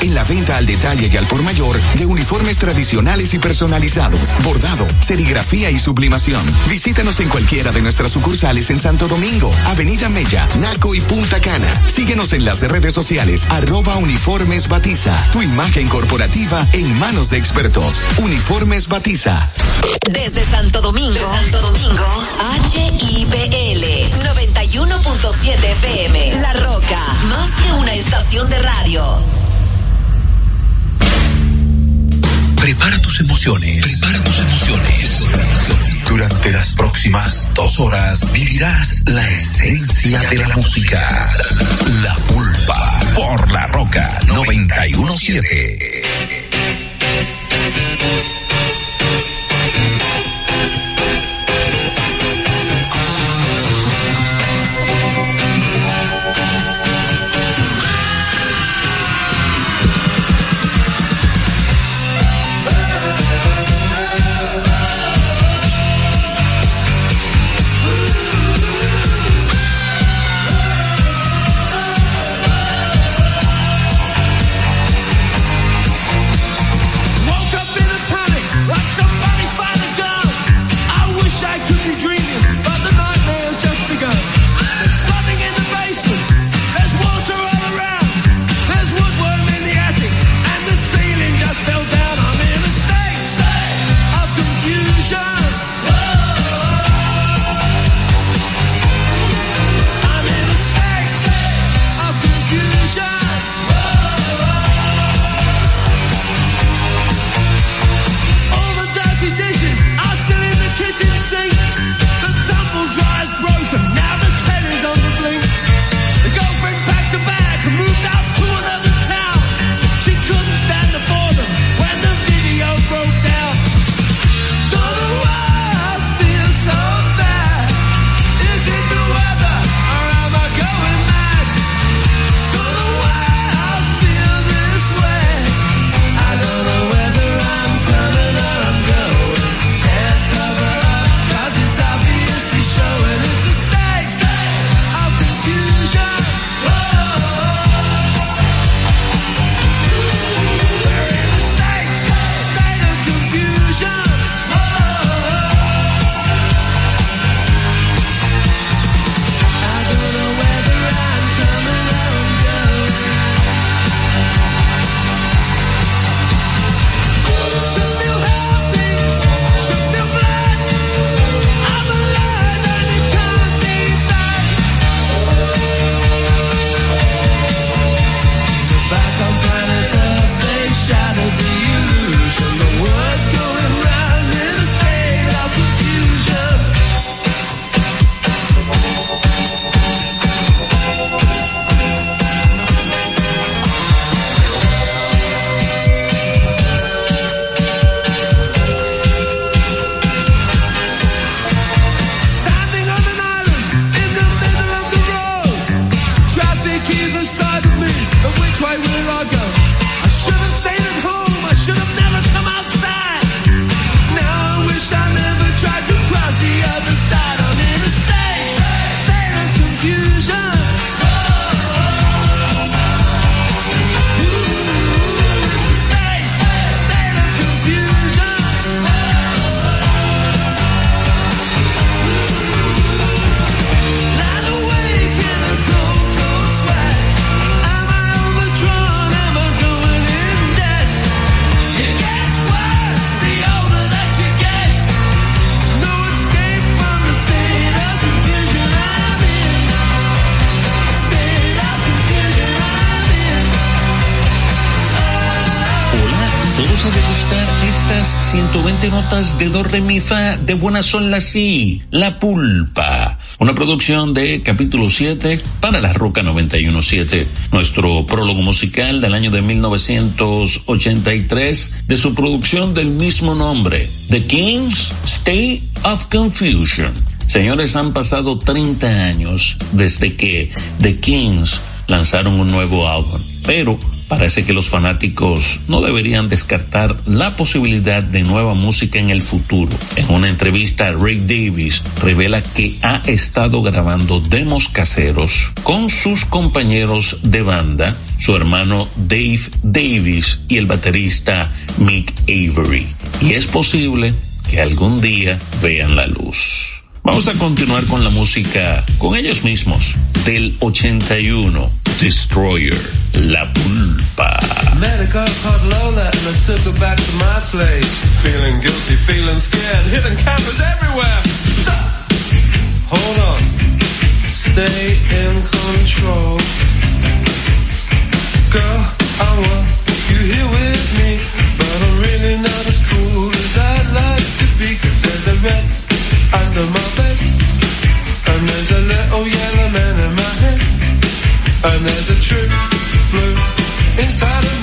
en la venta al detalle y al por mayor de uniformes tradicionales y personalizados, bordado, serigrafía y sublimación. Visítanos en cualquiera de nuestras sucursales en Santo Domingo, Avenida Mella, Naco y Punta Cana. Síguenos en las redes sociales, arroba uniformes batiza. Tu imagen corporativa en manos de expertos. Uniformes batiza. Desde Santo Domingo, Santo Domingo, HIPL 91.7 FM. La Roca, más que una estación de radio. Prepara tus emociones. Prepara tus emociones. Durante las próximas dos horas vivirás la esencia de la música. La pulpa por la roca 917. De Do Re Mi Fa de Buena Son La Si, La Pulpa. Una producción de capítulo 7 para la Roca 917. Nuestro prólogo musical del año de 1983 de su producción del mismo nombre, The King's State of Confusion. Señores, han pasado 30 años desde que The Kings lanzaron un nuevo álbum, pero Parece que los fanáticos no deberían descartar la posibilidad de nueva música en el futuro. En una entrevista, Rick Davis revela que ha estado grabando demos caseros con sus compañeros de banda su hermano Dave Davis y el baterista Mick Avery. Y es posible que algún día vean la luz. Vamos a continuar con la música con ellos mismos del 81, Destroyer, La Pulpa. Met a girl called Lola and I took her back to my place. Feeling guilty, feeling scared, hidden cameras everywhere. Stop! Hold on. Stay in control. Girl, I want you here with me, but I'm really not as cool as I'd like to be, cause there's a red under my and there's a true blue inside of me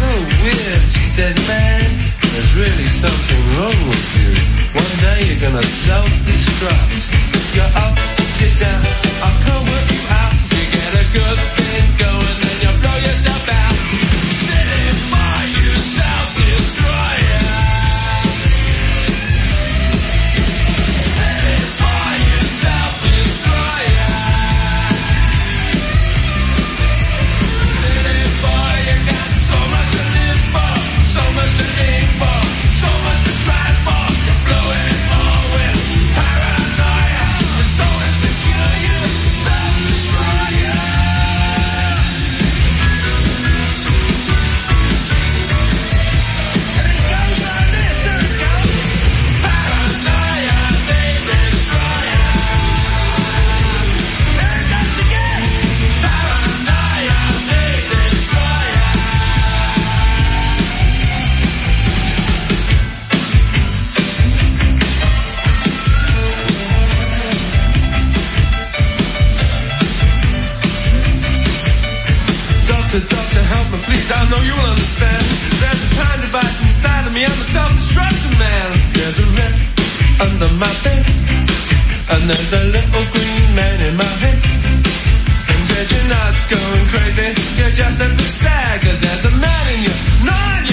so weird. She said, Man, there's really something wrong with you. One day you're gonna self-destruct. You're up, you're down, I'm a self-destructive man. There's a rep under my bed, and there's a little green man in my head. And said you're not going crazy. You're just a bit sad, 'cause there's a man in you, gnawing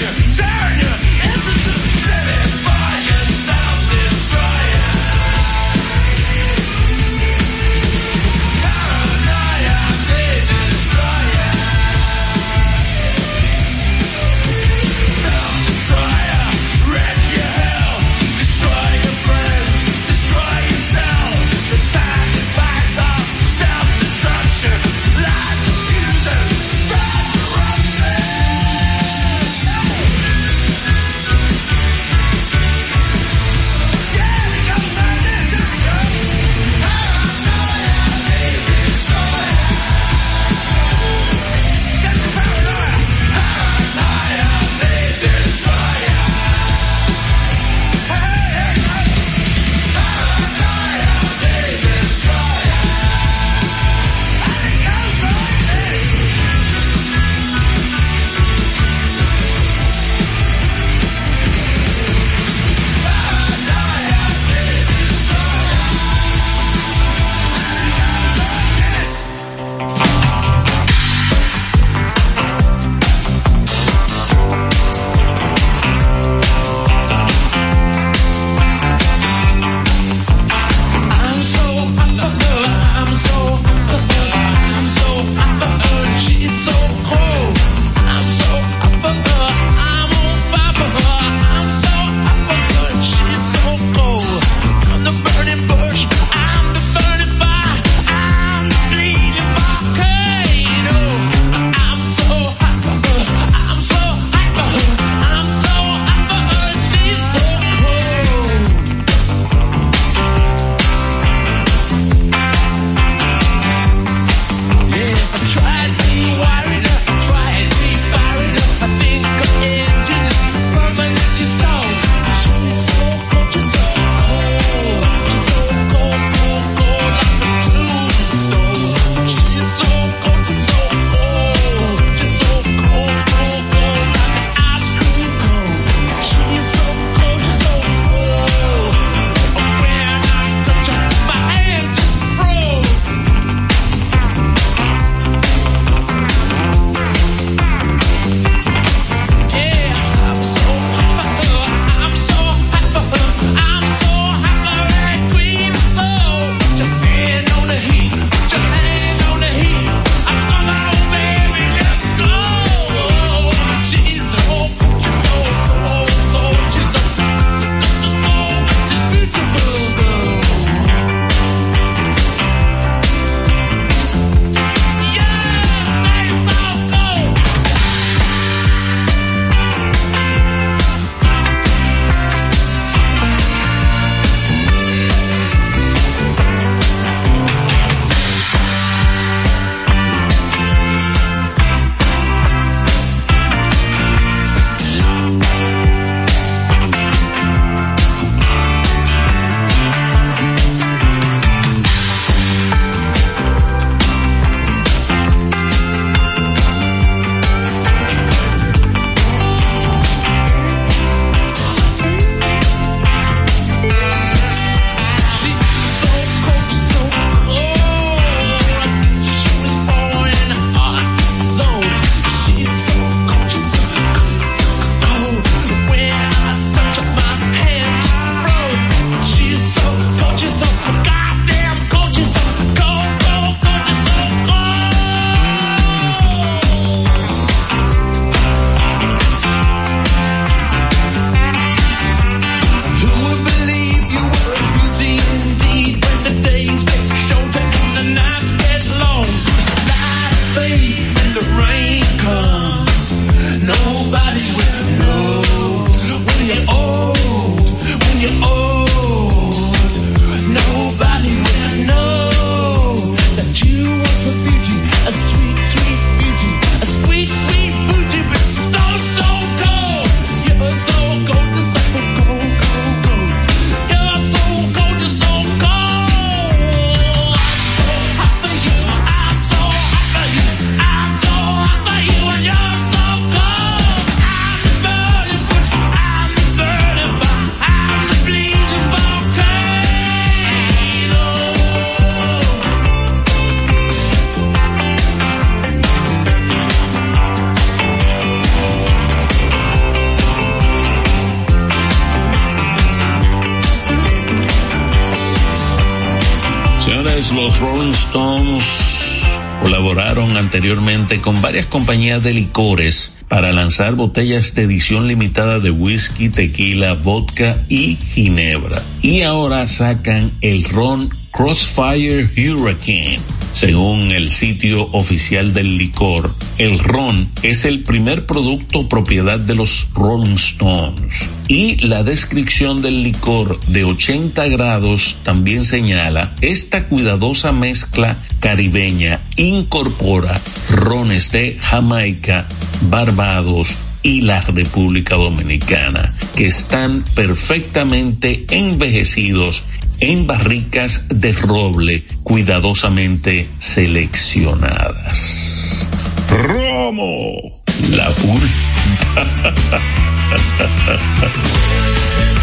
anteriormente con varias compañías de licores para lanzar botellas de edición limitada de whisky, tequila, vodka y ginebra. Y ahora sacan el ron Crossfire Hurricane. Según el sitio oficial del licor, el ron es el primer producto propiedad de los Rolling Stones. Y la descripción del licor de 80 grados también señala, esta cuidadosa mezcla caribeña incorpora rones de Jamaica, Barbados, y la República Dominicana, que están perfectamente envejecidos en barricas de roble cuidadosamente seleccionadas. Romo, la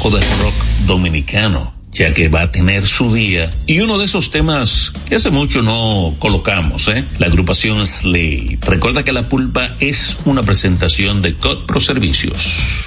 pulpa. ya que va a tener su día. Y uno de esos temas que hace mucho no colocamos, ¿eh? la agrupación Slay. Recuerda que la pulpa es una presentación de COD Pro Servicios.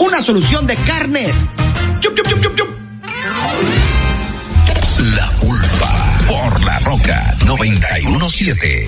una solución de carnet. La culpa por la roca 917.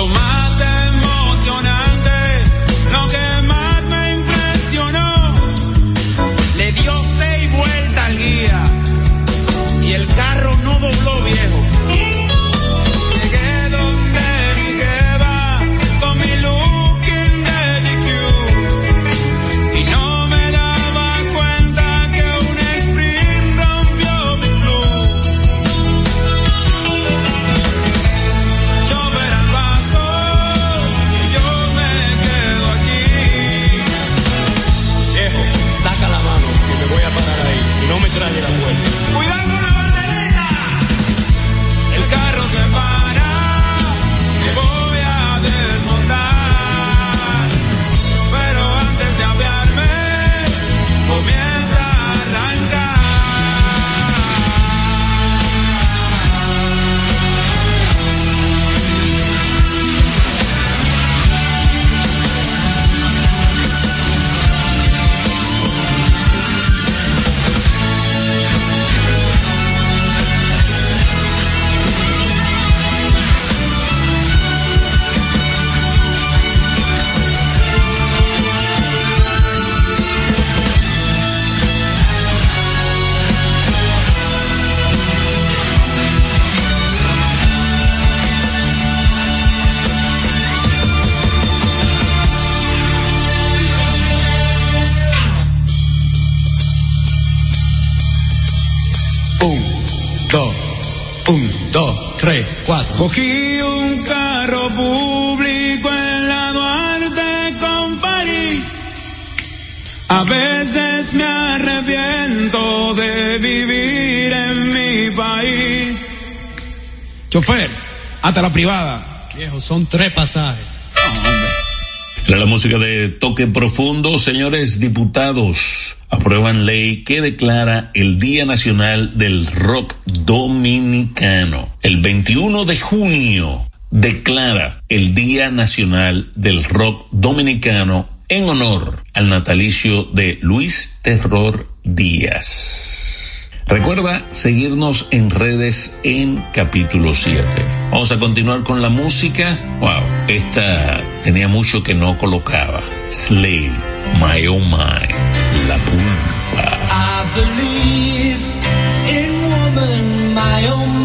Oh my Cogí un carro público en la Duarte con París. A veces me arrepiento de vivir en mi país. Chofer, hasta la privada. Viejo, son tres pasajes. Era la música de Toque Profundo. Señores diputados, aprueban ley que declara el Día Nacional del Rock Dominicano. El 21 de junio declara el Día Nacional del Rock Dominicano en honor al natalicio de Luis Terror Díaz. Recuerda seguirnos en redes en capítulo 7. Vamos a continuar con la música. Wow, esta tenía mucho que no colocaba. Slay, My Oh My, La Pulpa. Woman, my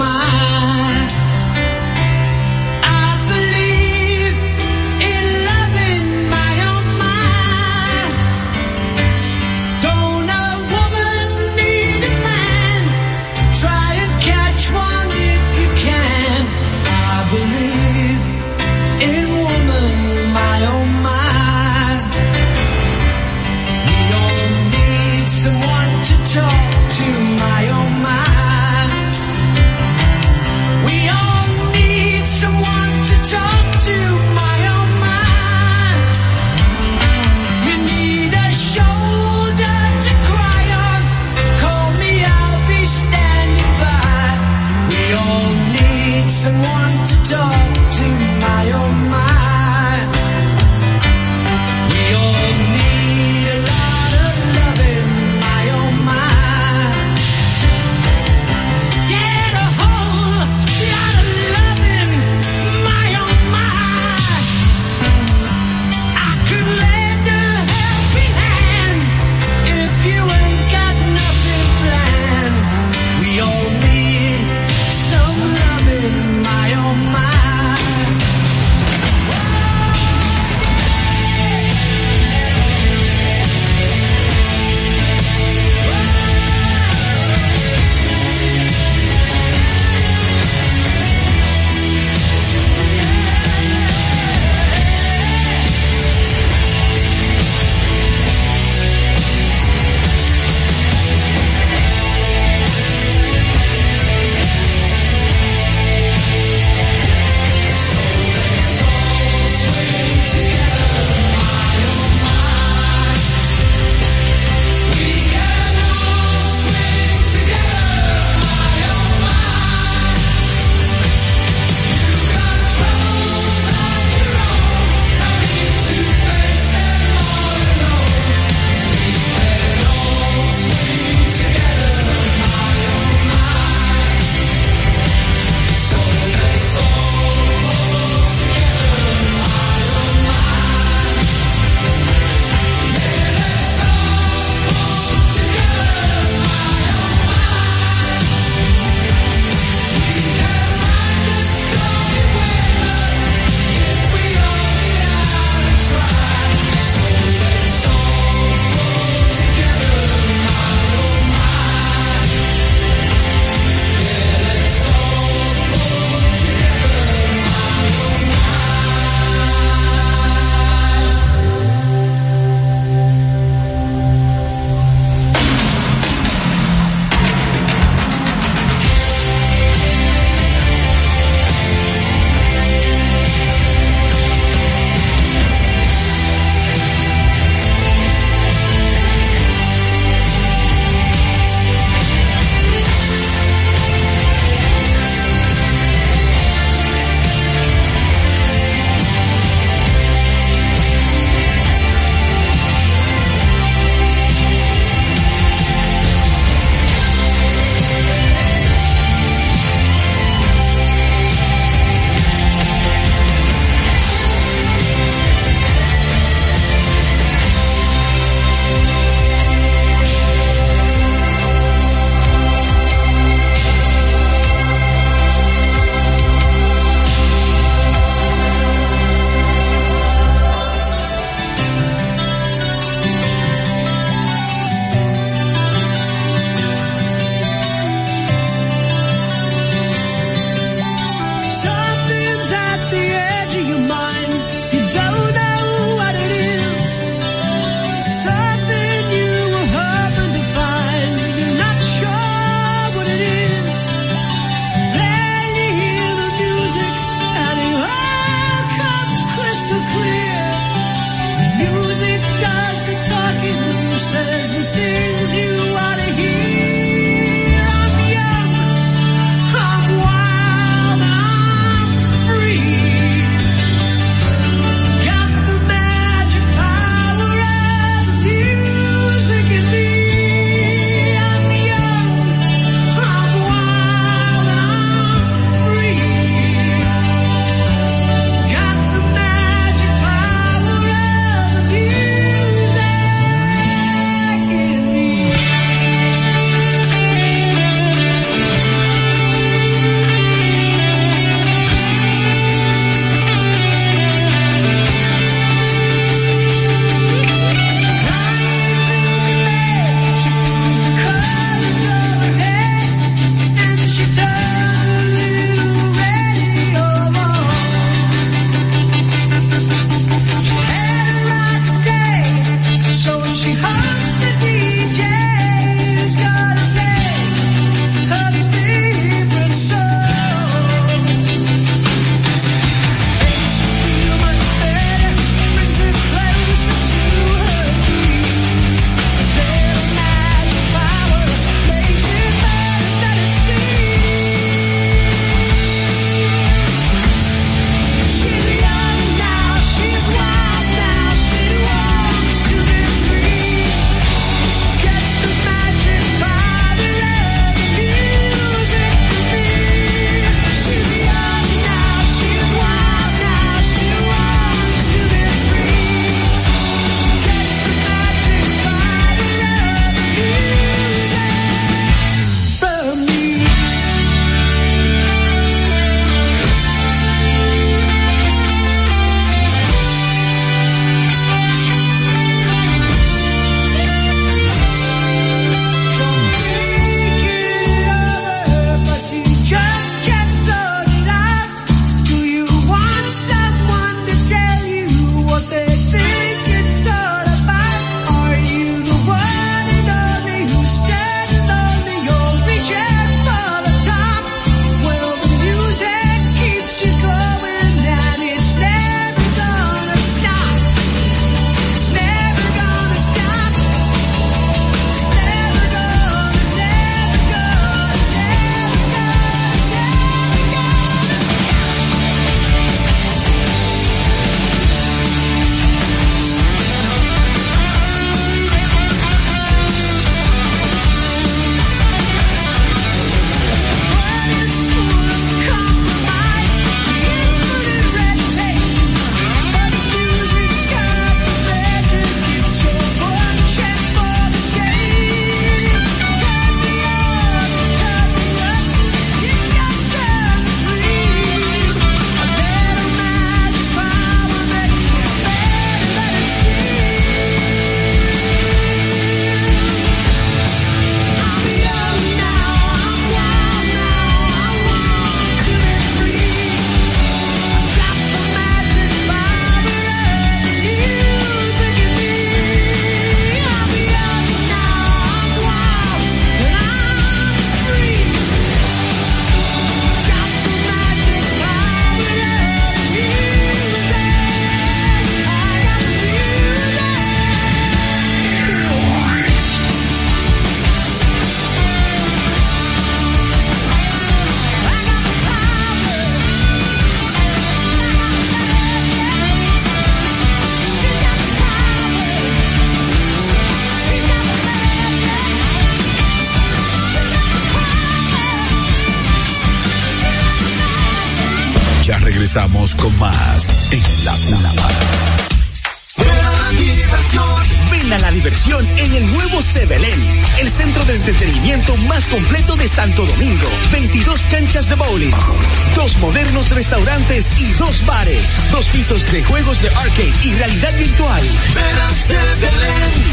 pisos de juegos de arcade y realidad virtual.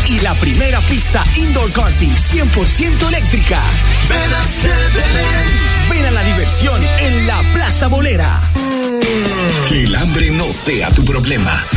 Y la primera pista indoor karting 100% eléctrica.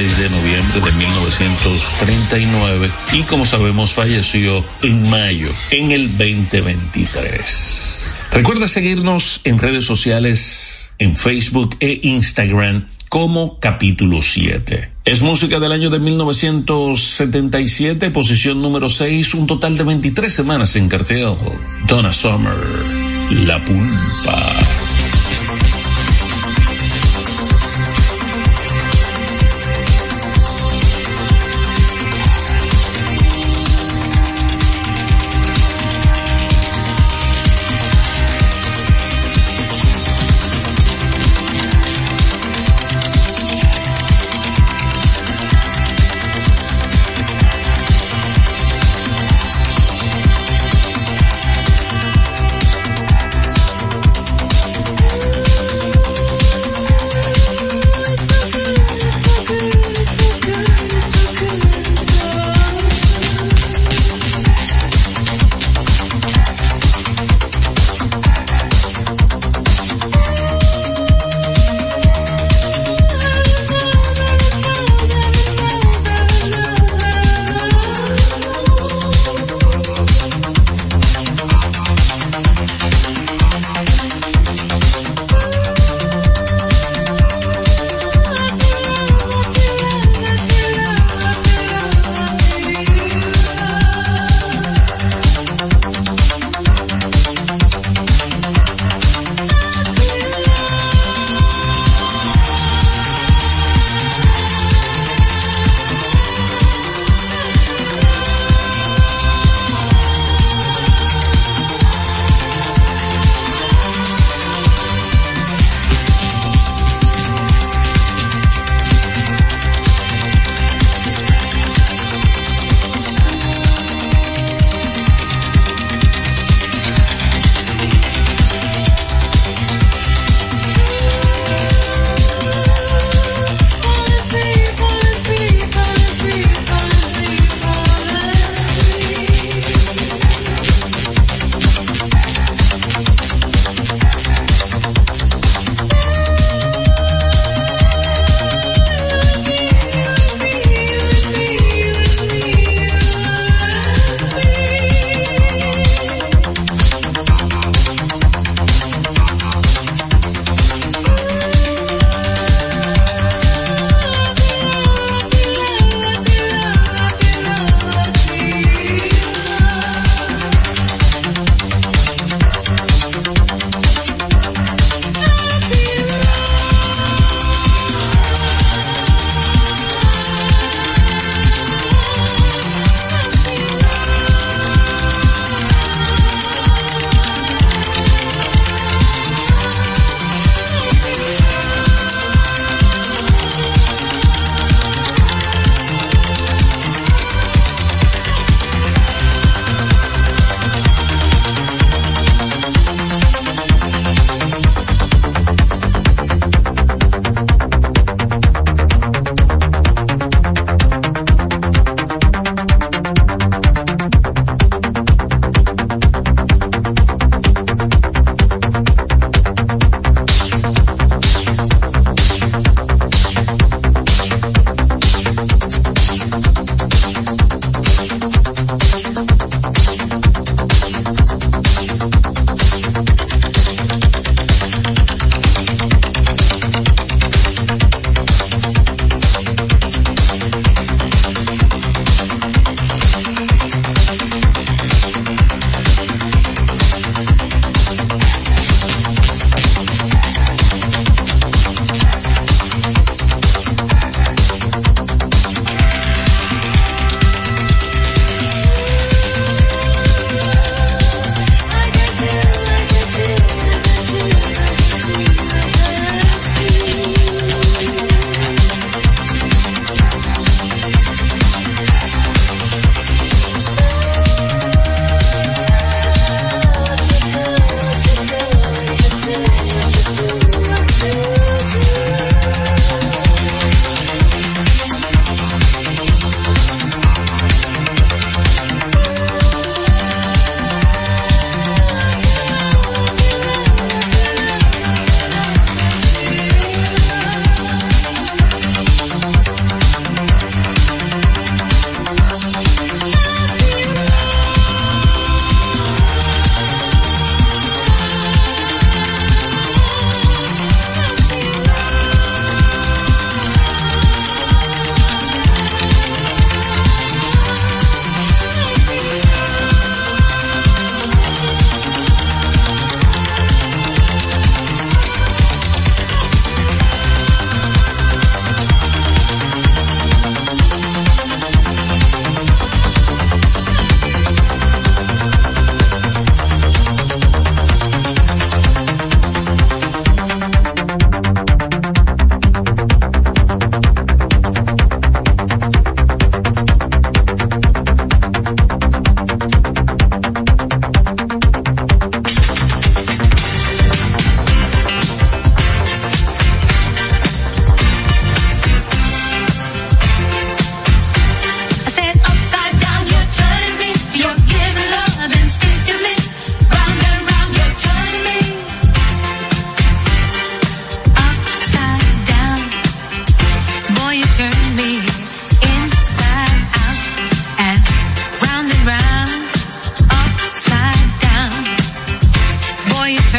16 de noviembre de 1939 y como sabemos falleció en mayo en el 2023. Recuerda seguirnos en redes sociales, en Facebook e Instagram como capítulo 7. Es música del año de 1977, posición número 6, un total de 23 semanas en cartel. Donna Summer, La Pulpa.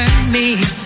turn me.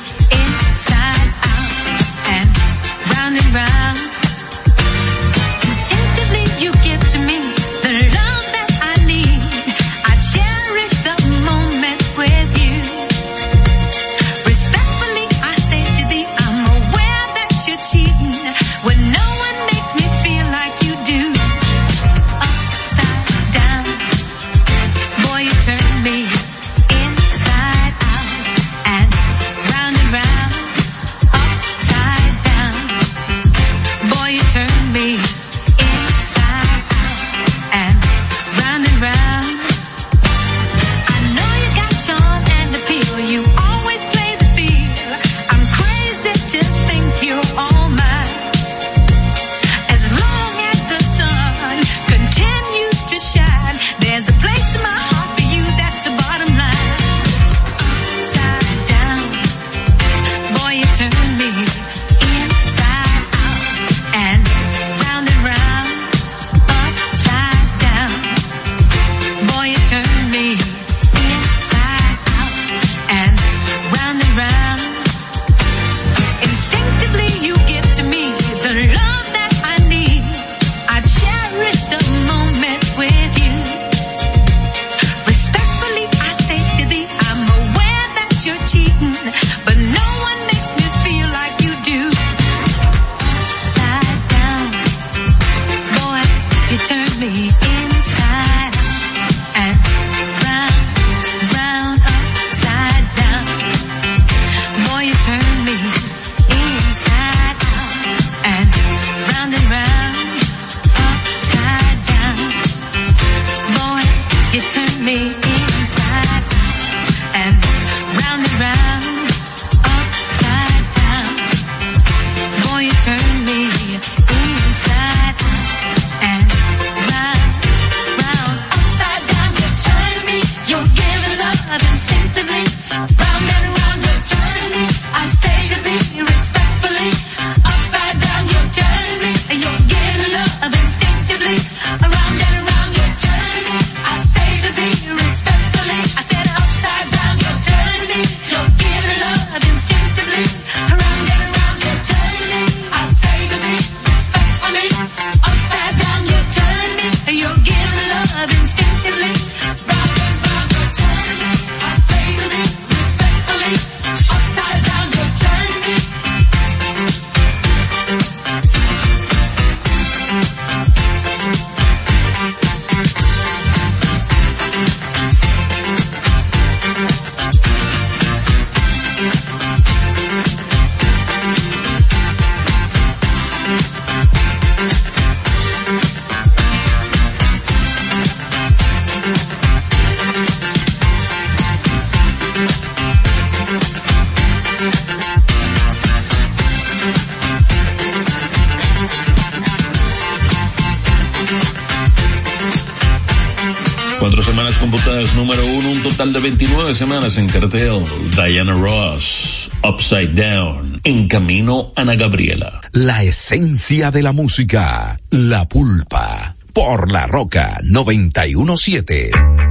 29 semanas en cartel, Diana Ross, Upside Down, en camino Ana Gabriela. La esencia de la música, la pulpa, por la roca 917.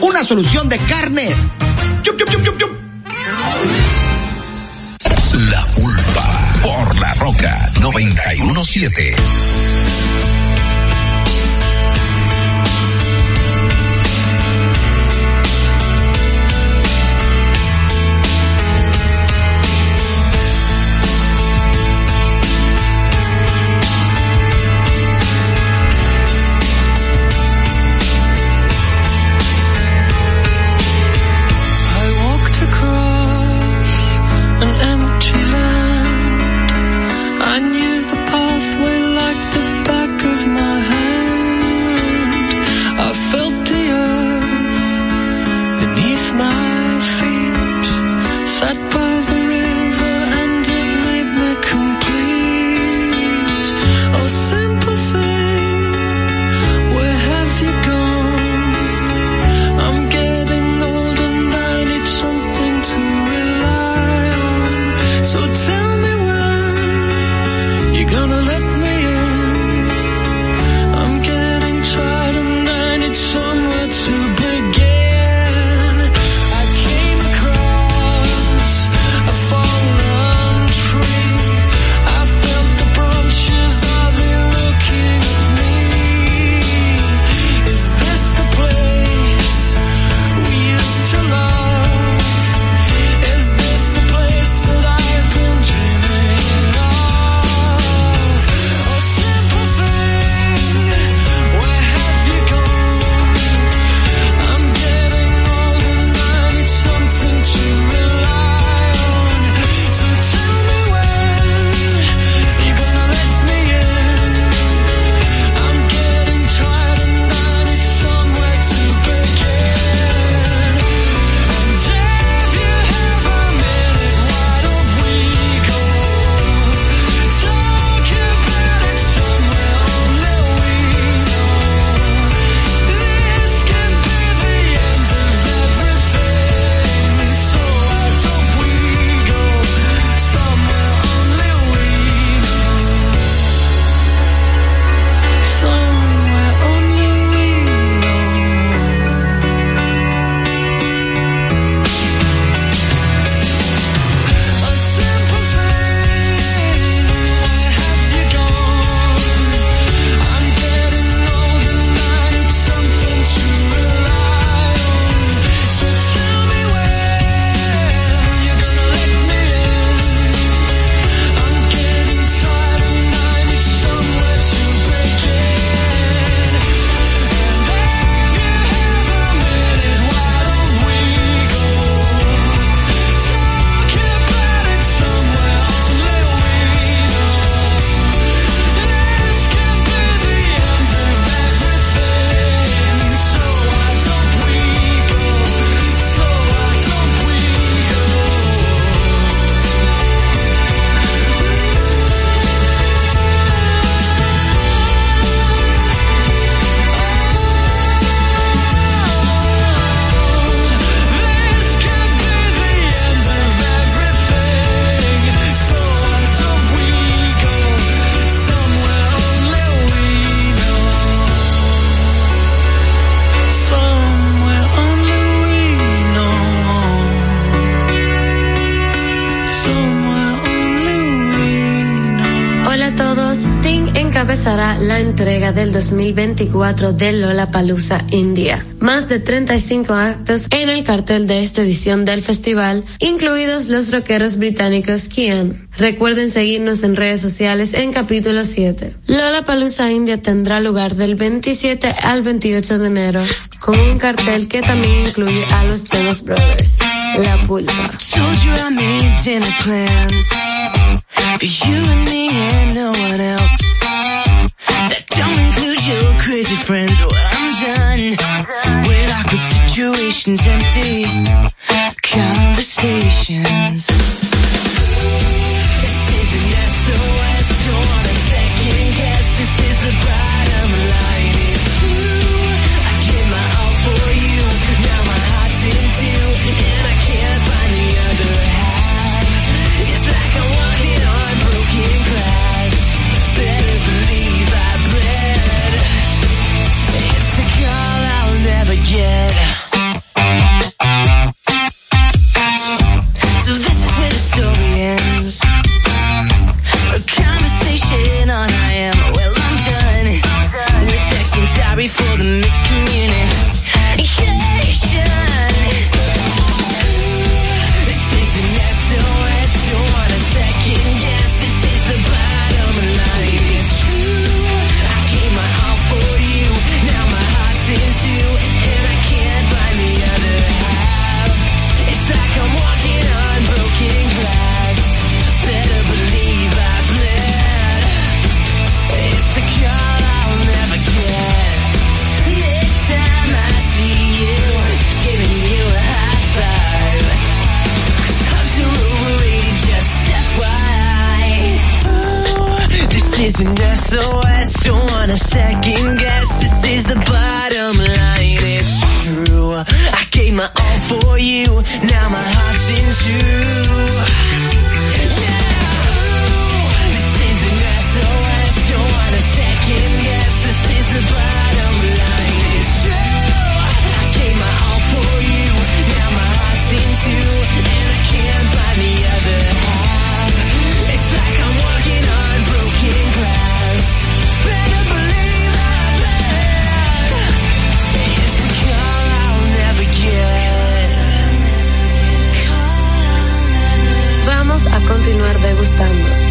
una solución de carne. La pulpa por la roca 917. Del 2024 de Lola Palusa India. Más de 35 actos en el cartel de esta edición del festival, incluidos los rockeros británicos Kian. Recuerden seguirnos en redes sociales en capítulo 7. Lola Palusa India tendrá lugar del 27 al 28 de enero con un cartel que también incluye a los Jonas Brothers. La Pulpa. That don't include your crazy friends. Well, I'm done with awkward situations, empty conversations. This is an SOS, don't want a second guess. This is the bottom line.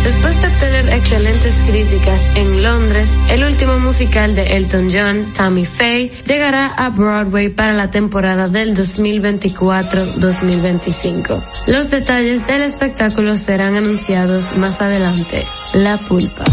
Después de obtener excelentes críticas en Londres, el último musical de Elton John, Tammy Faye, llegará a Broadway para la temporada del 2024-2025. Los detalles del espectáculo serán anunciados más adelante. La pulpa.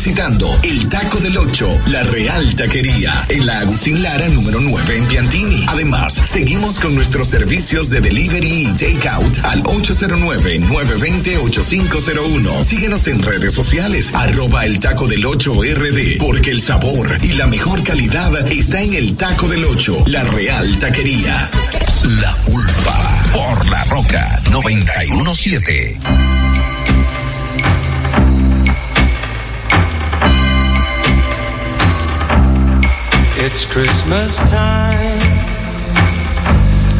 Visitando el Taco del Ocho, la Real Taquería, en la Agustín Lara número 9 en Piantini. Además, seguimos con nuestros servicios de delivery y takeout al 809-920-8501. Síguenos en redes sociales, arroba el Taco del Ocho RD, porque el sabor y la mejor calidad está en el Taco del Ocho, la Real Taquería. La Pulpa por La Roca 917. It's Christmas time,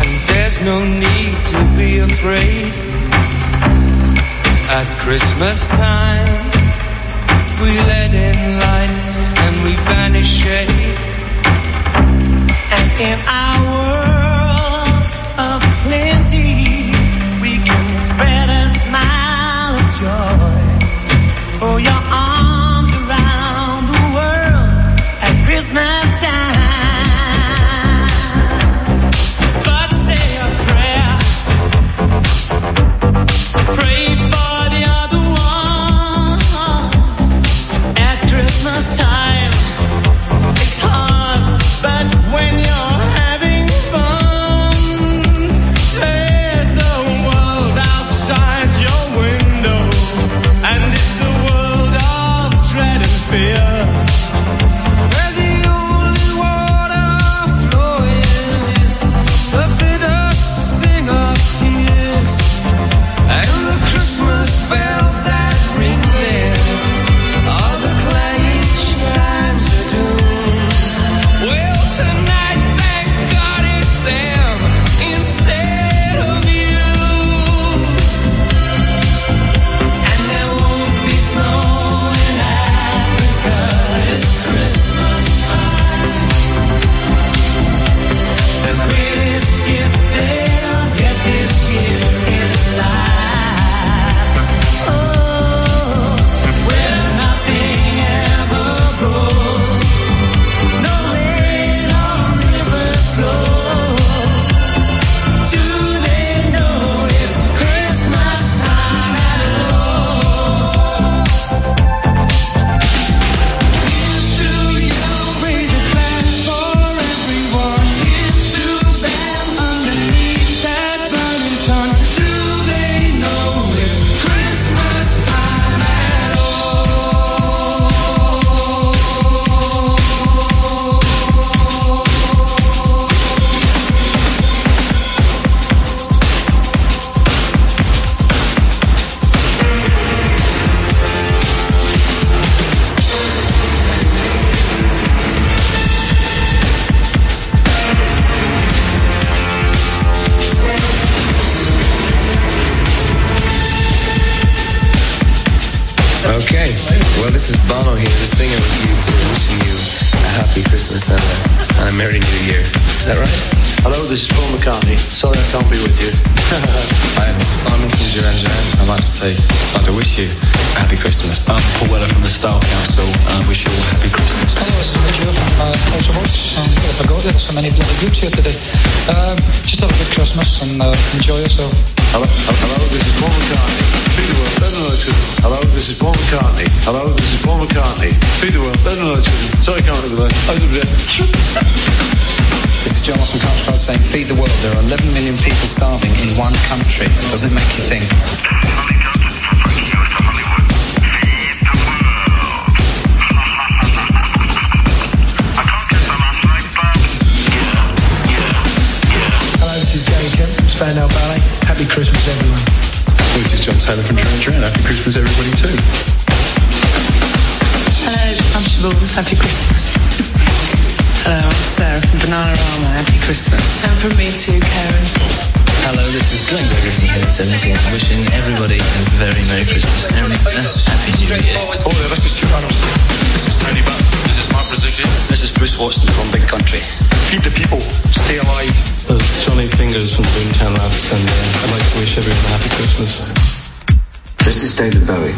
and there's no need to be afraid. At Christmas time, we let in light and we banish shade. And in our world of plenty, we can spread a smile of joy. Oh, your arms around the world at Christmas time. So many bloody groups here today. Um, just have a good Christmas and uh, enjoy yourself. Hello, hello, this is Paul McCartney. Feed the world, better know. Hello, this is Paul McCartney. Hello, this is Paul McCartney. Feed the world, better know. Sorry, can't remember that. I did it. This is John Osman Couchcross saying, feed the world. There are 11 million people starving in one country. Doesn't it make you think? Spandau Ballet. Happy Christmas, everyone. This is John Taylor from Duran Duran. Happy Christmas, everybody, too. Hello, I'm Siobhan. Happy Christmas. Hello, I'm Sarah from Banana Rama. Happy Christmas. And from me too, Karen. Hello, this is Glenn Gregory from Hidden 70 wishing everybody a very Merry Christmas and a Happy New Year. Oh, yeah, this is Tyrannus. This is Tony Butt. This is Mark Brazilian. This is Bruce Watson from Big Country. Feed the people. Stay alive. This is Johnny Fingers from Boomtown Labs and uh, I'd like to wish everyone a Happy Christmas. This is David Bowie.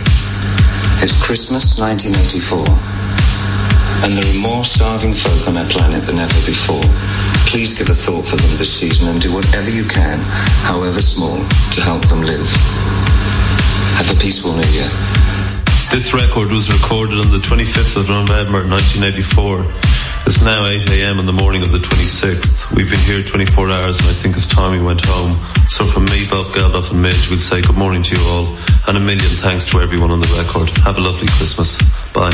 It's Christmas 1984. And there are more starving folk on our planet than ever before. Please give a thought for them this season and do whatever you can, however small, to help them live. Have a peaceful new year. This record was recorded on the 25th of November 1984. It's now 8 a.m. in the morning of the 26th. We've been here 24 hours and I think it's time we went home. So from me, Bob Geldof and Midge, we'll say good morning to you all and a million thanks to everyone on the record. Have a lovely Christmas. Bye.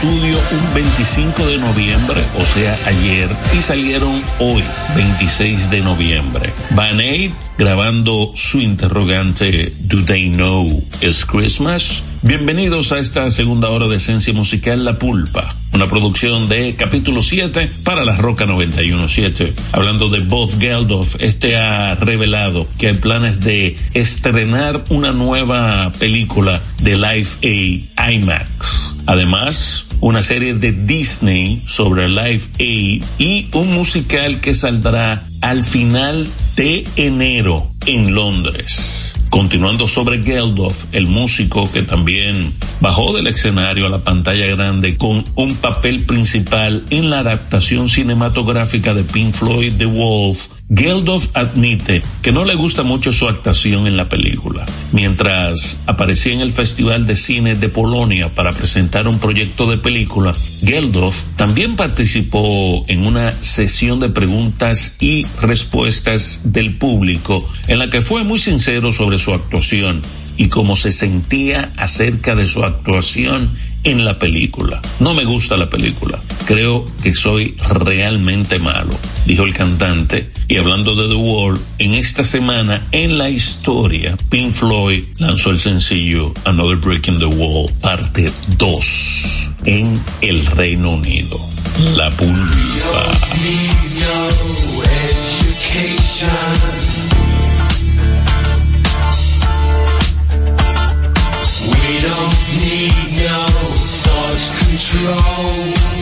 Estudio un 25 de noviembre, o sea, ayer, y salieron hoy, 26 de noviembre. Van Eyck grabando su interrogante Do They Know It's Christmas? Bienvenidos a esta segunda hora de Esencia Musical La Pulpa, una producción de capítulo 7 para la Roca 917. Hablando de Bob Geldof, este ha revelado que hay planes de estrenar una nueva película de Live A IMAX. Además, una serie de Disney sobre Live A y un musical que saldrá al final de enero en Londres. Continuando sobre Geldof, el músico que también bajó del escenario a la pantalla grande con un papel principal en la adaptación cinematográfica de Pink Floyd The Wolf, Geldof admite que no le gusta mucho su actuación en la película. Mientras aparecía en el Festival de Cine de Polonia para presentar un proyecto de película, Geldof también participó en una sesión de preguntas y respuestas del público en la que fue muy sincero sobre su actuación y cómo se sentía acerca de su actuación en la película. No me gusta la película. Creo que soy realmente malo, dijo el cantante. Y hablando de The Wall, en esta semana en la historia, Pink Floyd lanzó el sencillo Another Break in the Wall, parte 2, en el Reino Unido. La pulpa. Don't need thought control.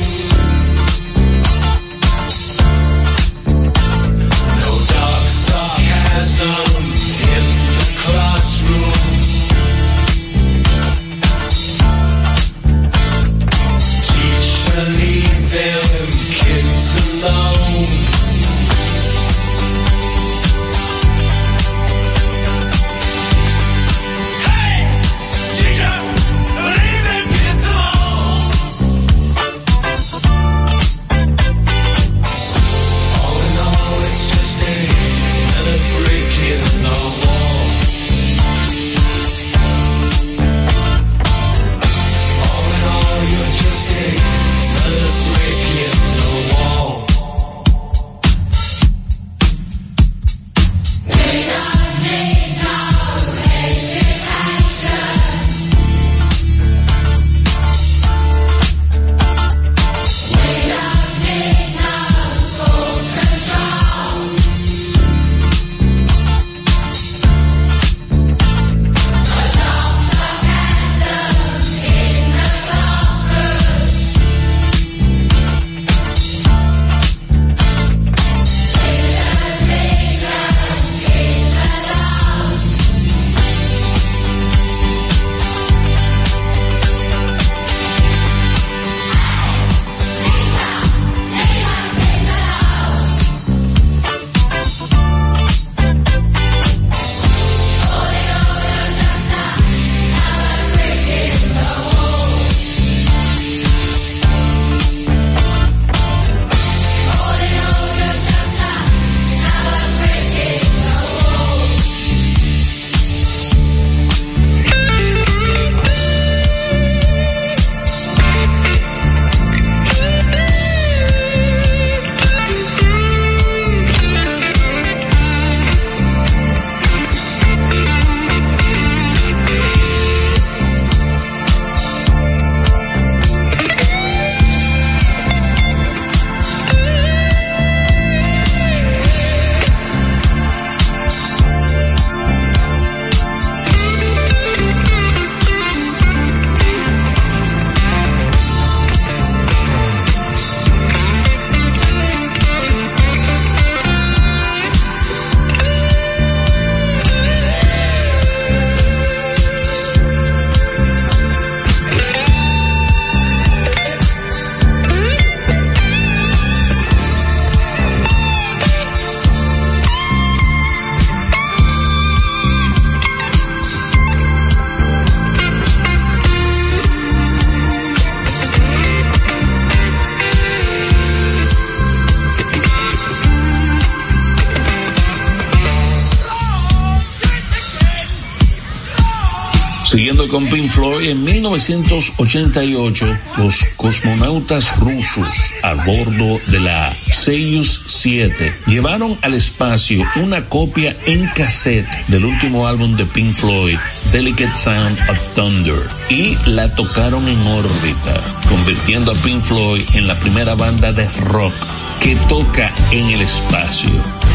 1988, los cosmonautas rusos a bordo de la Soyuz 7 llevaron al espacio una copia en cassette del último álbum de Pink Floyd, Delicate Sound of Thunder, y la tocaron en órbita, convirtiendo a Pink Floyd en la primera banda de rock que toca en el espacio.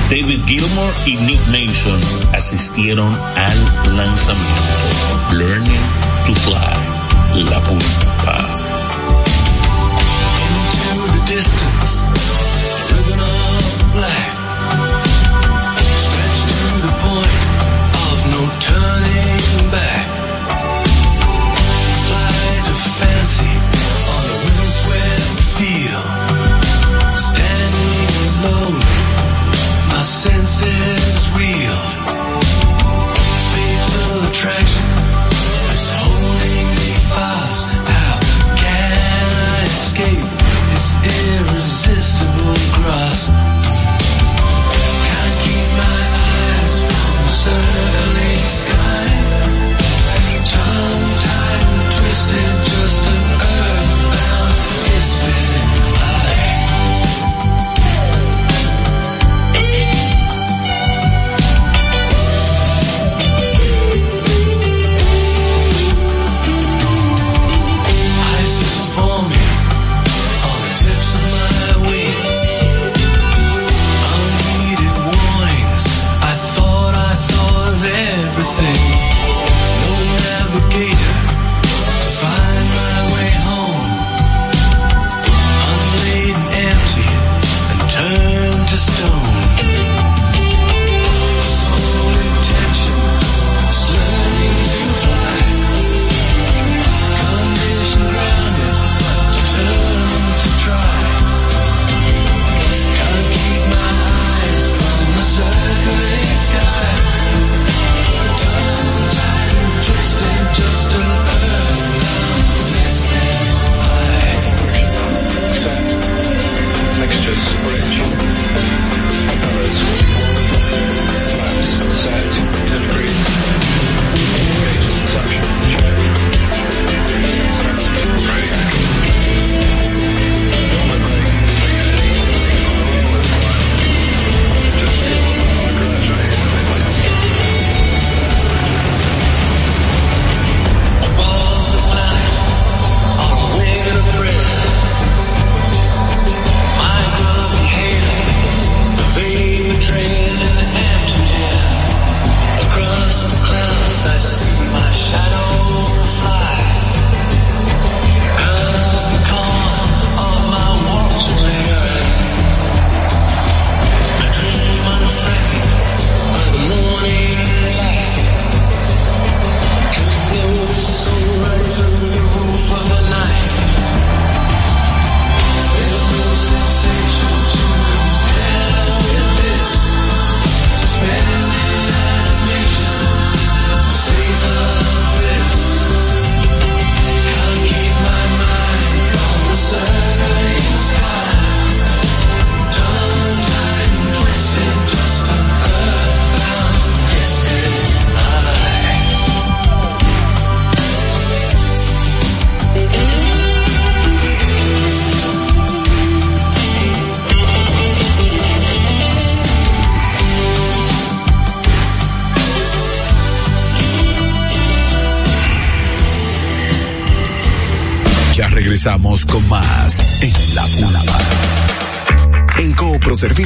David Gilmour y Nick Mason asistieron al lanzamiento. Learning to Fly, La Pulpa. Into the distance, ribbon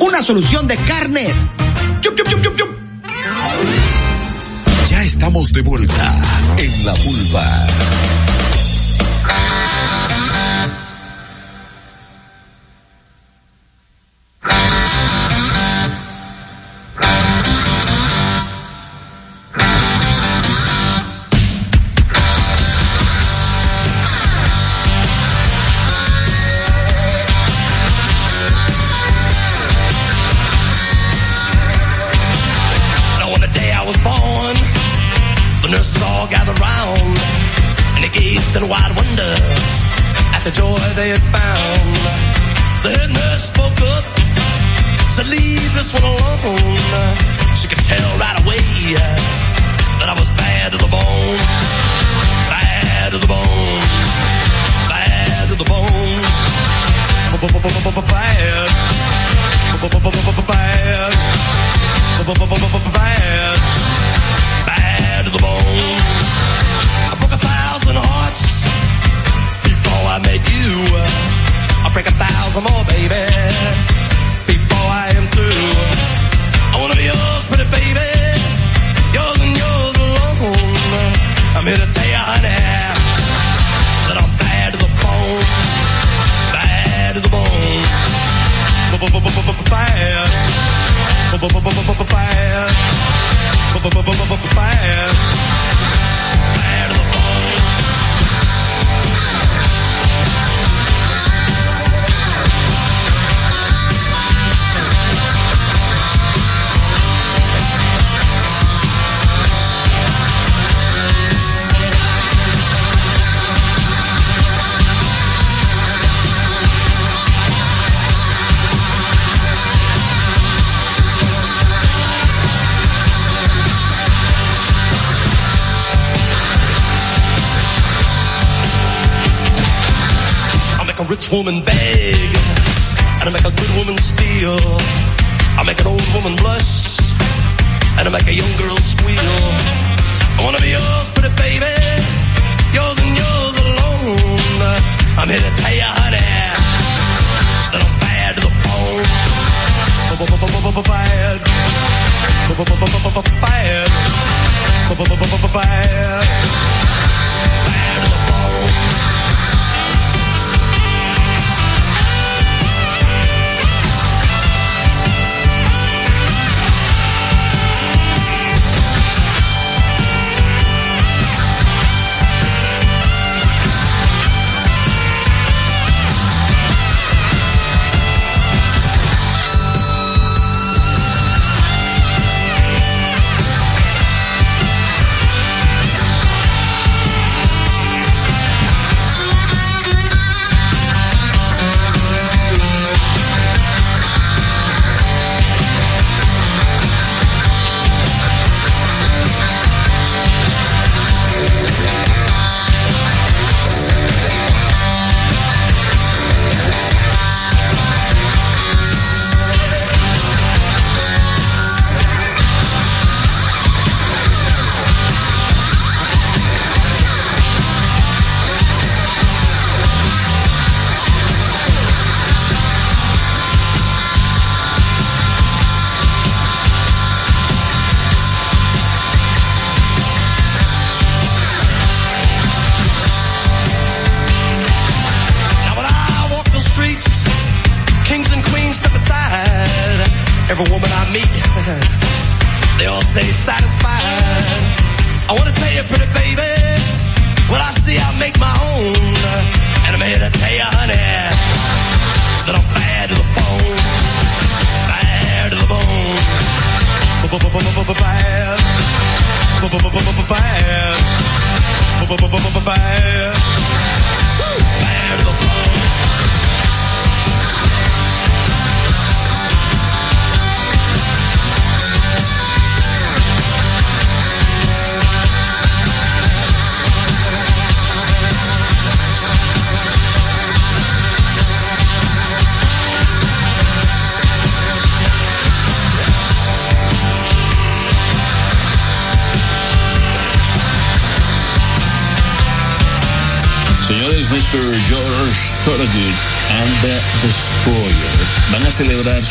una solución de carnet. Ya estamos de vuelta en la pulva.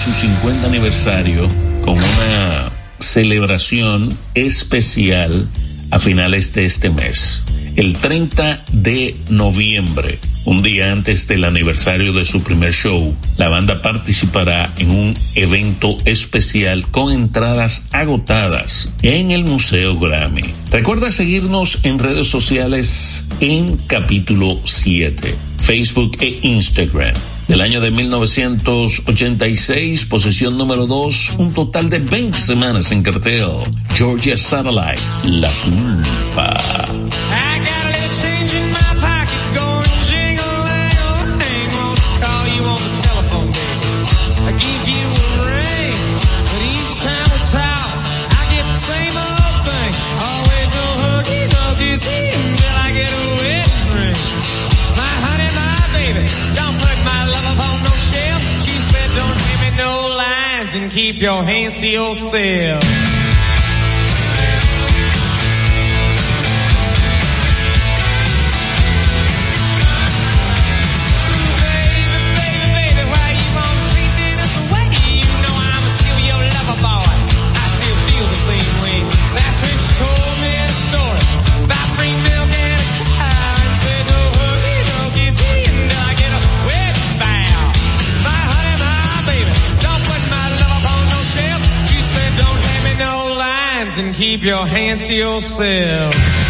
su 50 aniversario con una celebración especial a finales de este mes. El 30 de noviembre, un día antes del aniversario de su primer show, la banda participará en un evento especial con entradas agotadas en el Museo Grammy. Recuerda seguirnos en redes sociales en capítulo 7, Facebook e Instagram del año de 1986, posición número 2, un total de 20 semanas en cartel. Georgia Satellite, La Culpa. and keep your hands to yourself. keep your hands to yourself.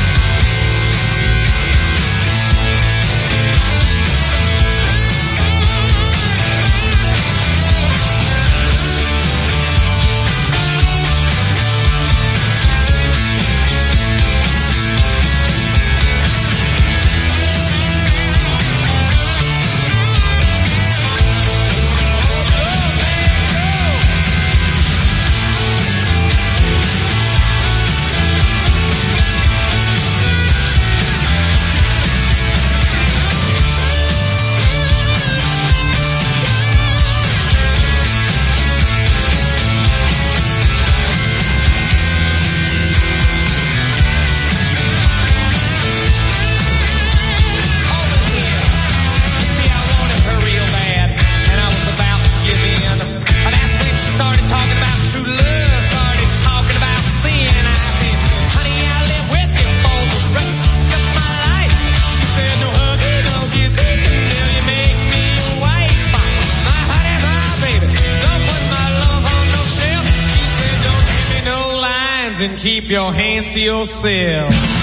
keep your hands to yourself.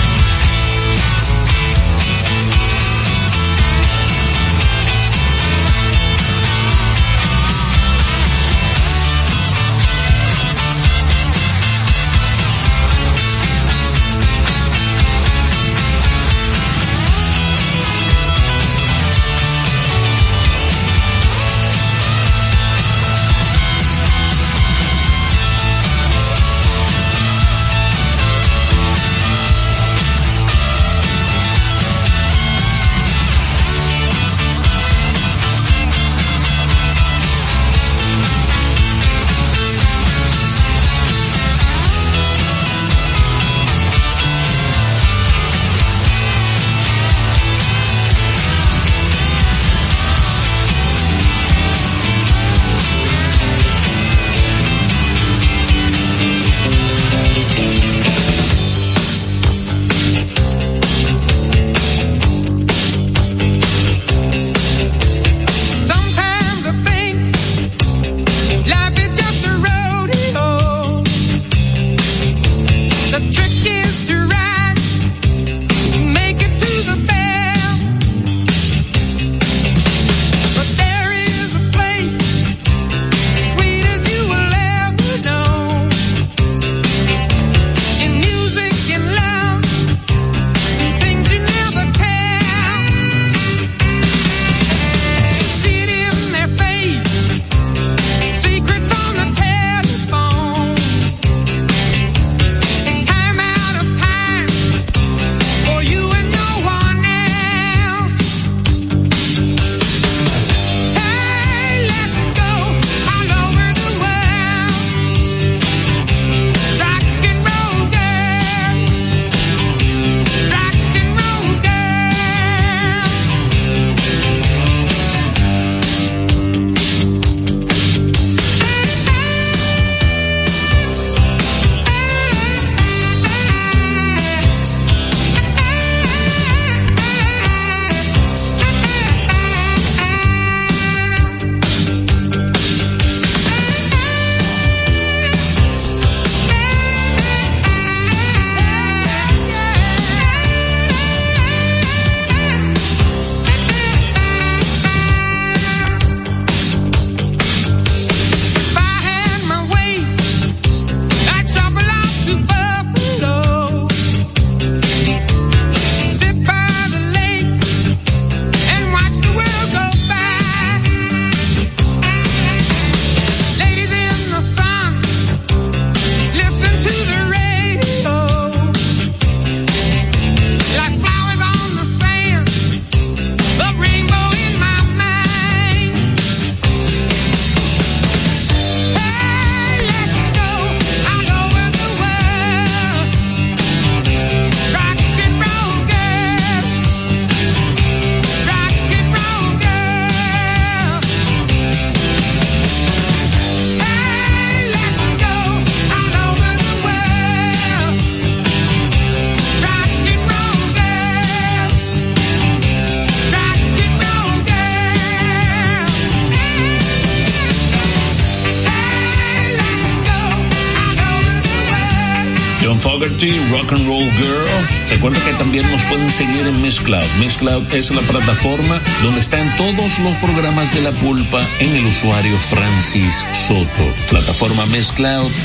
Fogerty, Rock and Roll Girl. Recuerda que también nos pueden seguir en Miss Cloud. Miss Cloud es la plataforma donde están todos los programas de la pulpa en el usuario Francis Soto. Plataforma Miss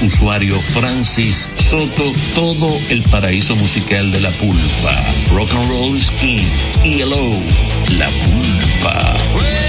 usuario Francis Soto, todo el paraíso musical de la pulpa. Rock and Roll is King. ELO, la pulpa.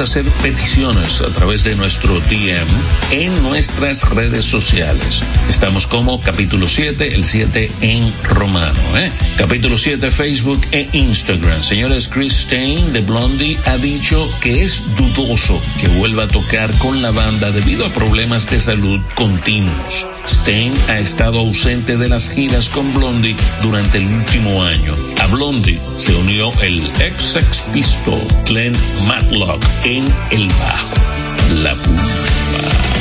Hacer peticiones a través de nuestro DM en nuestras redes sociales. Estamos como capítulo 7, el 7 en romano. ¿eh? Capítulo 7 Facebook e Instagram. Señores, Chris Stein de Blondie ha dicho que es dudoso que vuelva a tocar con la banda debido a problemas de salud continuos. Stein ha estado ausente de las giras con Blondie durante el último año. A Blondie se unió el ex Sex Pistol Matlock en el bajo. La pulpa.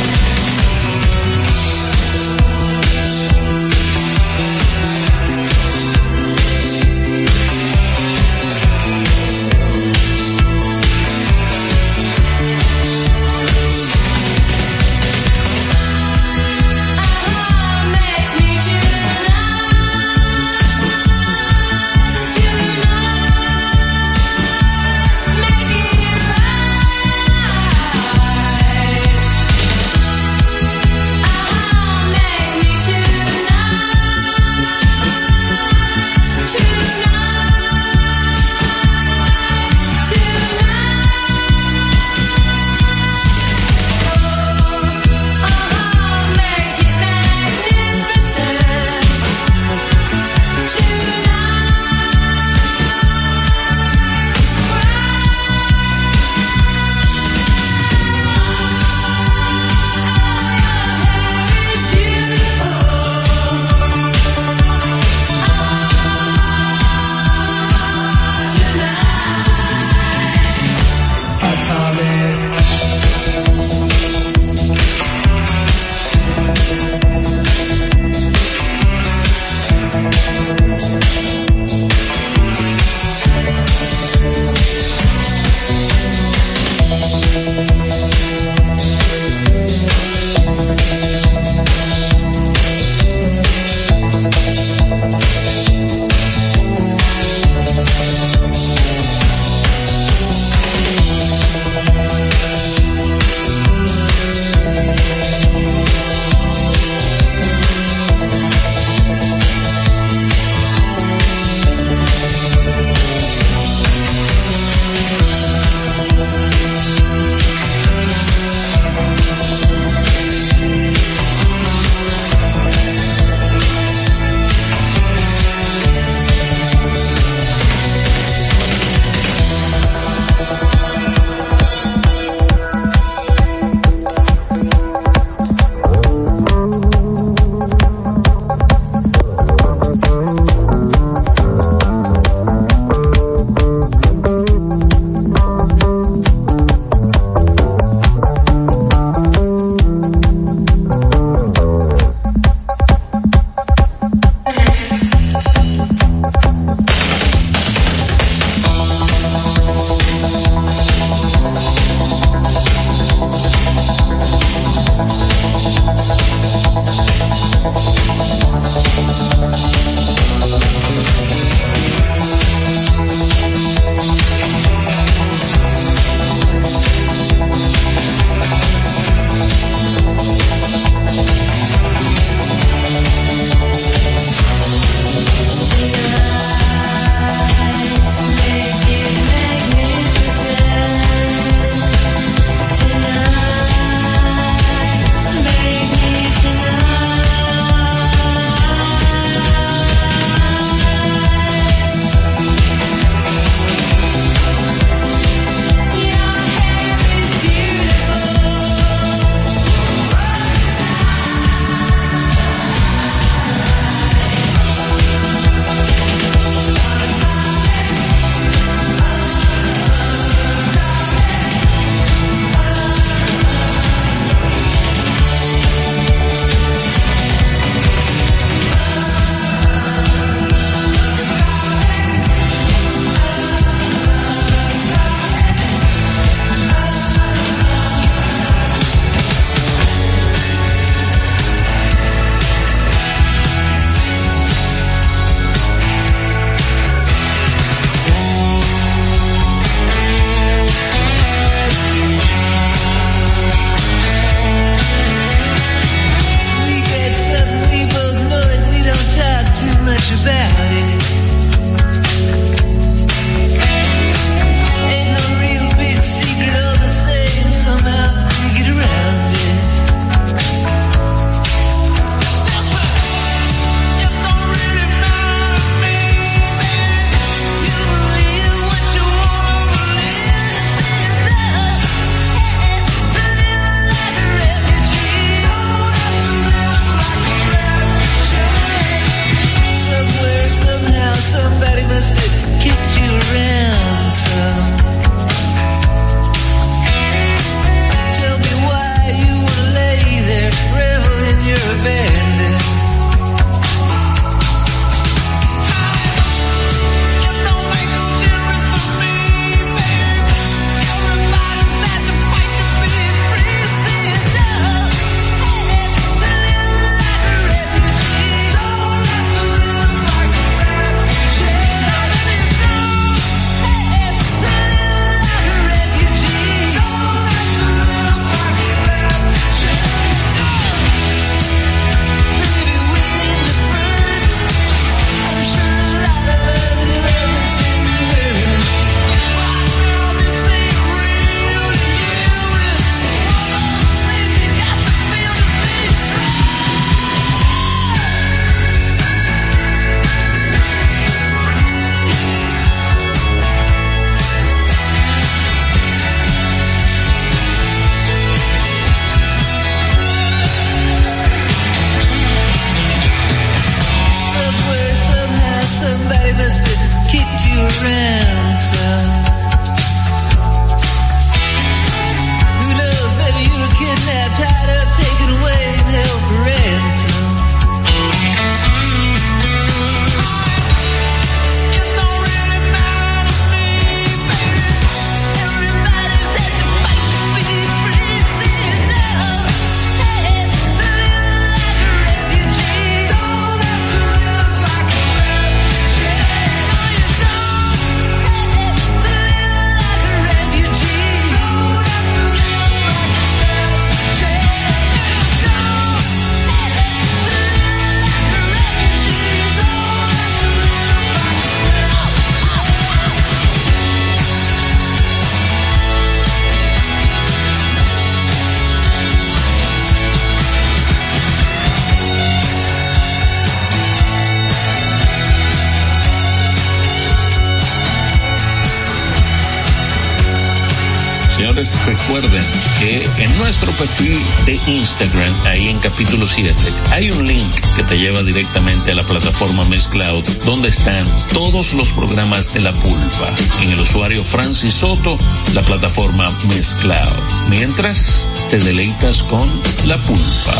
Perfil de Instagram, ahí en capítulo 7, hay un link que te lleva directamente a la plataforma Mezcloud, donde están todos los programas de la pulpa. En el usuario Francis Soto, la plataforma Mezcloud. Mientras te deleitas con la pulpa.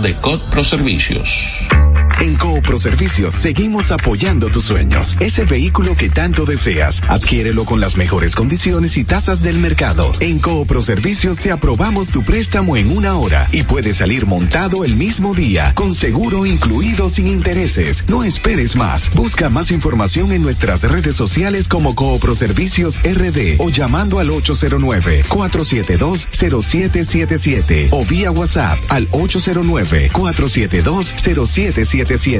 De COD Pro Servicios. Coopro Servicios seguimos apoyando tus sueños. Ese vehículo que tanto deseas, adquiérelo con las mejores condiciones y tasas del mercado. En Coopro Servicios te aprobamos tu préstamo en una hora y puedes salir montado el mismo día, con seguro incluido sin intereses. No esperes más. Busca más información en nuestras redes sociales como Coopro Servicios RD o llamando al 809-472-0777 o vía WhatsApp al 809-472-0777.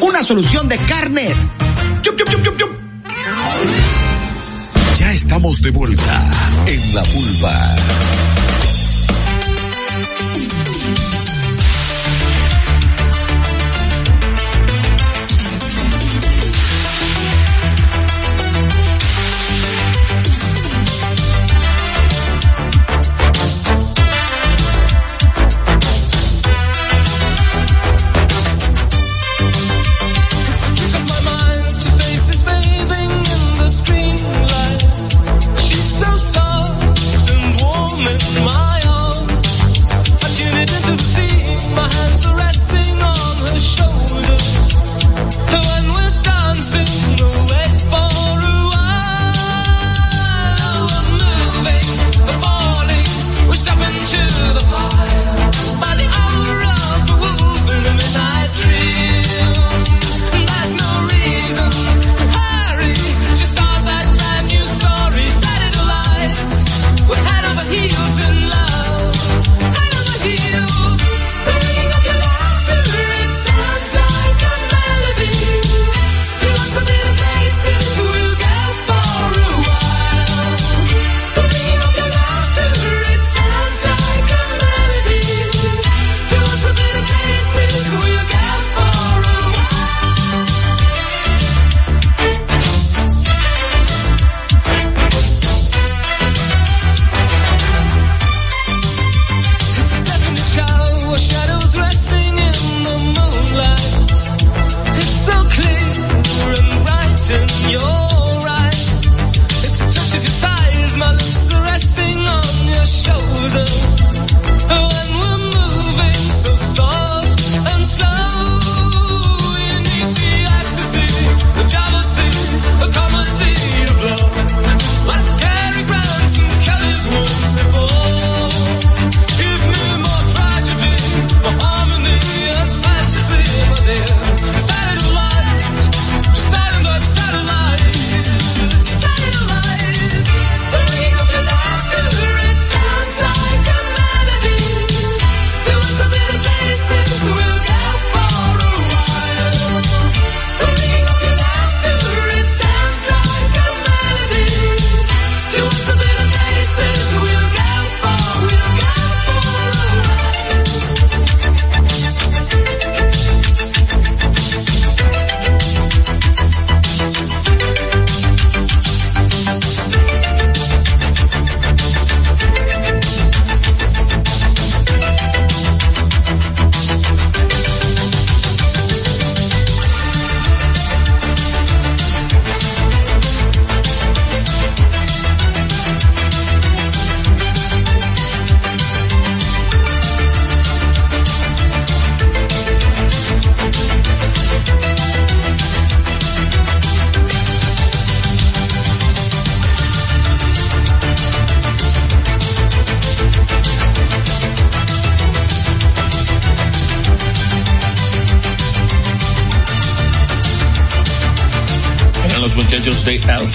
Una solución de Carnet. Ya estamos de vuelta en la pulpa.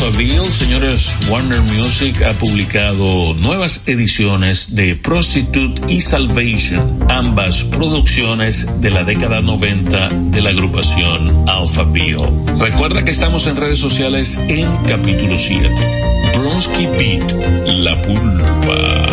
De Alphaville. Señores, Warner Music ha publicado nuevas ediciones de Prostitute y Salvation, ambas producciones de la década 90 de la agrupación Alphaville. Recuerda que estamos en redes sociales en capítulo 7. Bronsky Beat, La Pulpa.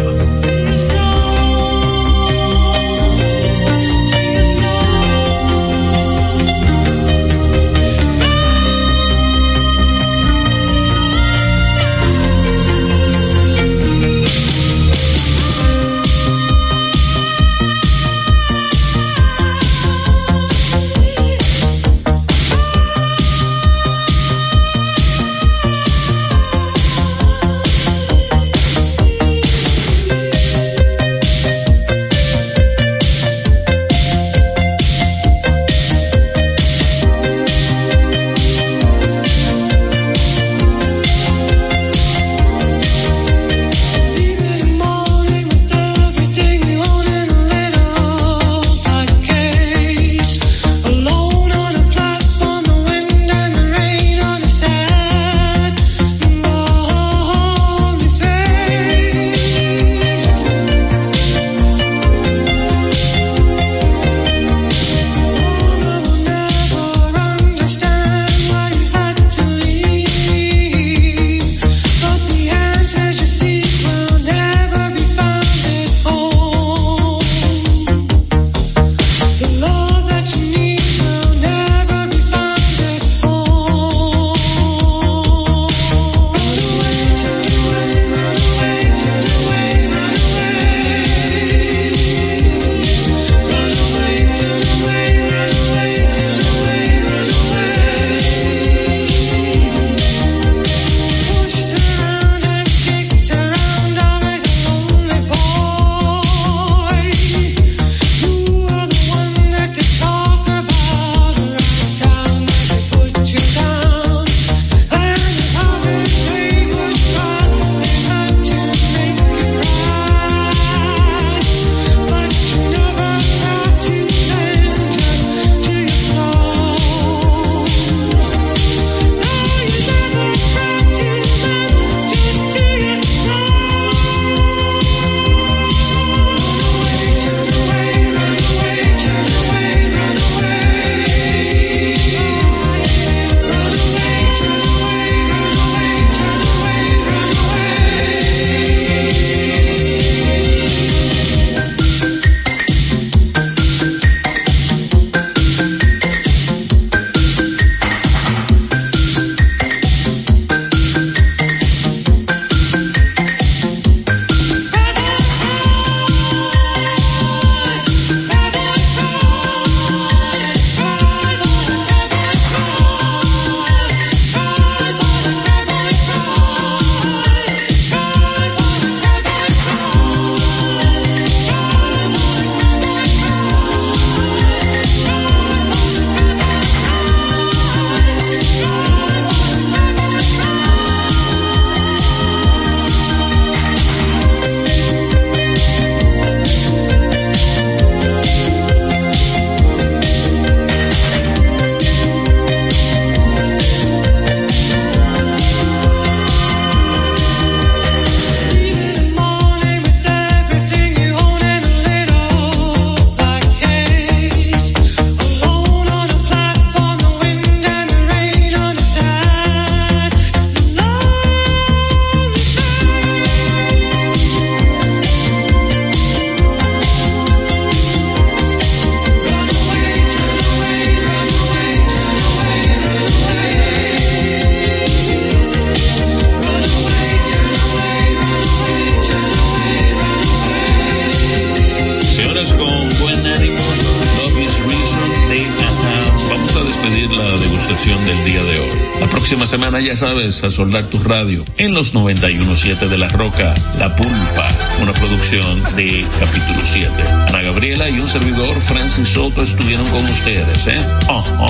Ya sabes, a soldar tu radio en los 91.7 de La Roca, La Pulpa, una producción de capítulo 7. Ana Gabriela y un servidor, Francis Soto, estuvieron con ustedes, ¿eh? Oh, oh.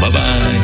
Bye bye.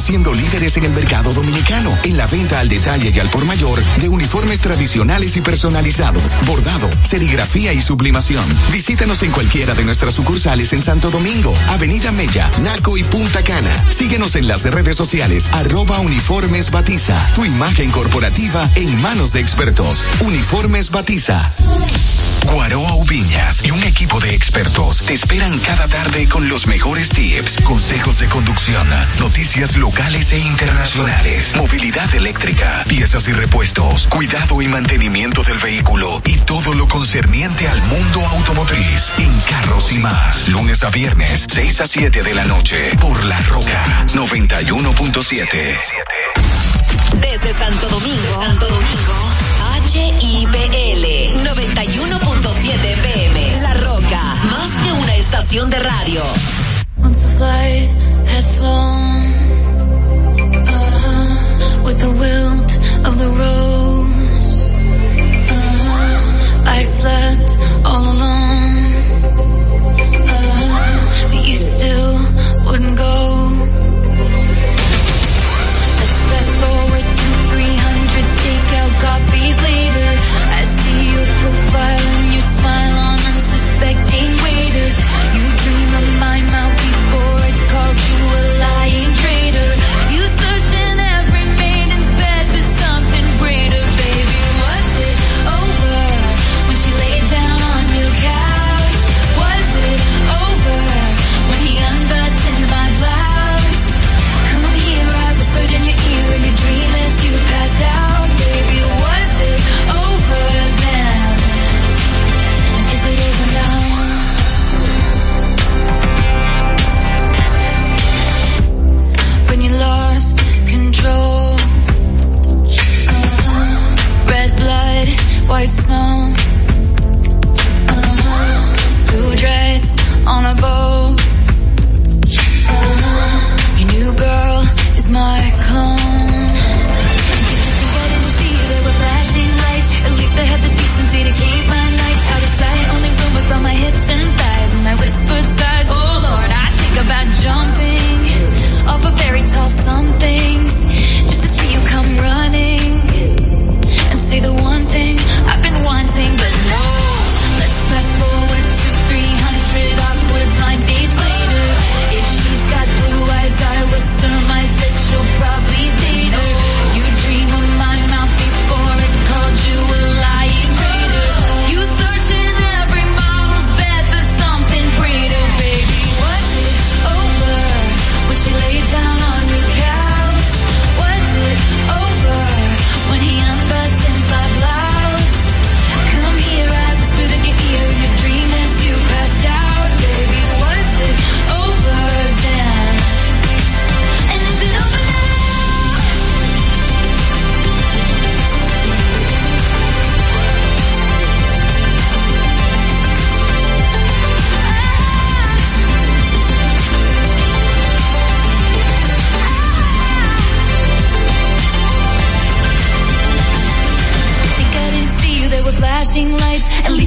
siendo líderes en el mercado dominicano en la venta al detalle y al por mayor de uniformes tradicionales y personalizados, bordado, serigrafía y sublimación. Visítanos en cualquiera de nuestras sucursales en Santo Domingo, Avenida Mella, Naco y Punta Cana. Síguenos en las redes sociales arroba uniformes batiza. Tu imagen corporativa en manos de expertos. Uniformes batiza. Guaroa Ubiñas y un equipo de expertos te esperan cada tarde con los mejores tips, consejos de conducción, noticias locales e internacionales, movilidad eléctrica, piezas y repuestos, cuidado y mantenimiento del vehículo y todo lo concerniente al mundo automotriz. En Carros y más, lunes a viernes, 6 a 7 de la noche, por La Roca 91.7. Desde Santo Domingo, Santo Domingo. HIPL 91.7 FM. La Roca, más que una estación de radio. I slept all wouldn't go.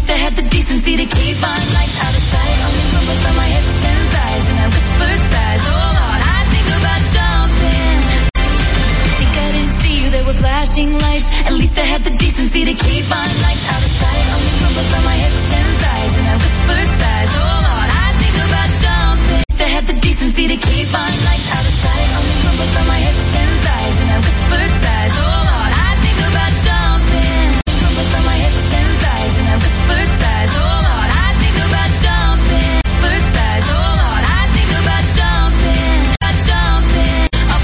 least I had the decency to keep my lights out of sight. Only rumbles from my hips and thighs, and I whispered sighs. Oh Lord, I think about jumping. Think I didn't see you, there were flashing lights. At least I had the decency to keep my lights out of sight. Only rumbles from my hips and thighs, and I whispered sighs. Oh Lord, I think about jumping. I had the decency to keep my lights out of sight. Only rumbles from my hips and thighs, and I whispered sighs.